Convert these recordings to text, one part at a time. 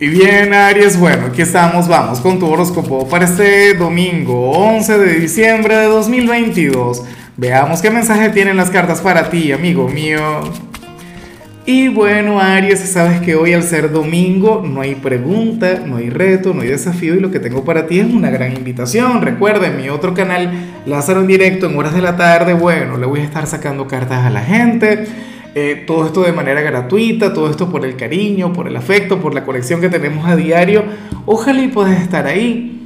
Y bien, Aries, bueno, aquí estamos, vamos con tu horóscopo para este domingo 11 de diciembre de 2022. Veamos qué mensaje tienen las cartas para ti, amigo mío. Y bueno, Aries, sabes que hoy al ser domingo no hay pregunta, no hay reto, no hay desafío y lo que tengo para ti es una gran invitación. Recuerda, en mi otro canal, Lázaro en directo en horas de la tarde, bueno, le voy a estar sacando cartas a la gente eh, todo esto de manera gratuita, todo esto por el cariño, por el afecto, por la conexión que tenemos a diario. Ojalá y puedas estar ahí.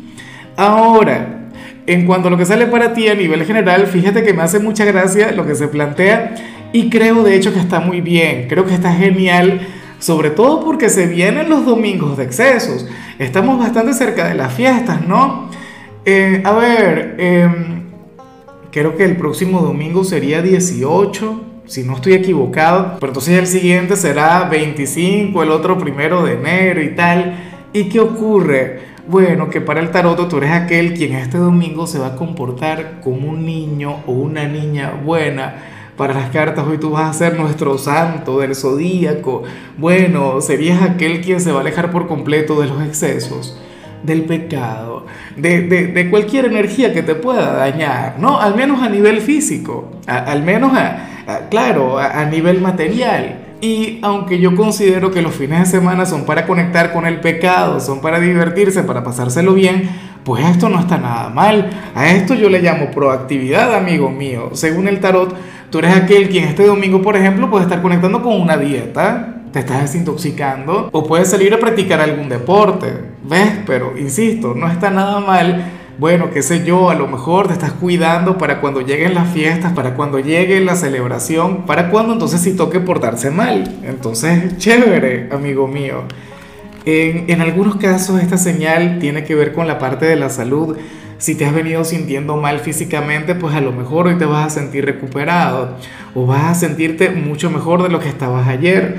Ahora, en cuanto a lo que sale para ti a nivel general, fíjate que me hace mucha gracia lo que se plantea y creo de hecho que está muy bien, creo que está genial, sobre todo porque se vienen los domingos de excesos. Estamos bastante cerca de las fiestas, ¿no? Eh, a ver, em, creo que el próximo domingo sería 18 si no estoy equivocado, pero entonces el siguiente será 25, el otro primero de enero y tal. ¿Y qué ocurre? Bueno, que para el tarot tú eres aquel quien este domingo se va a comportar como un niño o una niña buena. Para las cartas hoy tú vas a ser nuestro santo del zodíaco. Bueno, serías aquel quien se va a alejar por completo de los excesos, del pecado, de, de, cualquier energía que te pueda dañar, ¿no? Al menos a nivel físico, al menos a, claro, a, nivel material. Y aunque yo considero que los fines de semana son para conectar con el pecado, son para divertirse, para pasárselo bien, pues esto no está nada mal. A esto yo le llamo proactividad, amigo mío. Según el tarot, tú eres aquel quien este domingo, por ejemplo, puede estar conectando con una dieta, te estás desintoxicando, o puedes salir a practicar algún deporte. ¿Ves? Pero, insisto, no está nada mal bueno, qué sé yo, a lo mejor te estás cuidando para cuando lleguen las fiestas, para cuando llegue la celebración, para cuando entonces sí toque portarse mal. Entonces, chévere, amigo mío. En, en algunos casos esta señal tiene que ver con la parte de la salud. Si te has venido sintiendo mal físicamente, pues a lo mejor hoy te vas a sentir recuperado o vas a sentirte mucho mejor de lo que estabas ayer,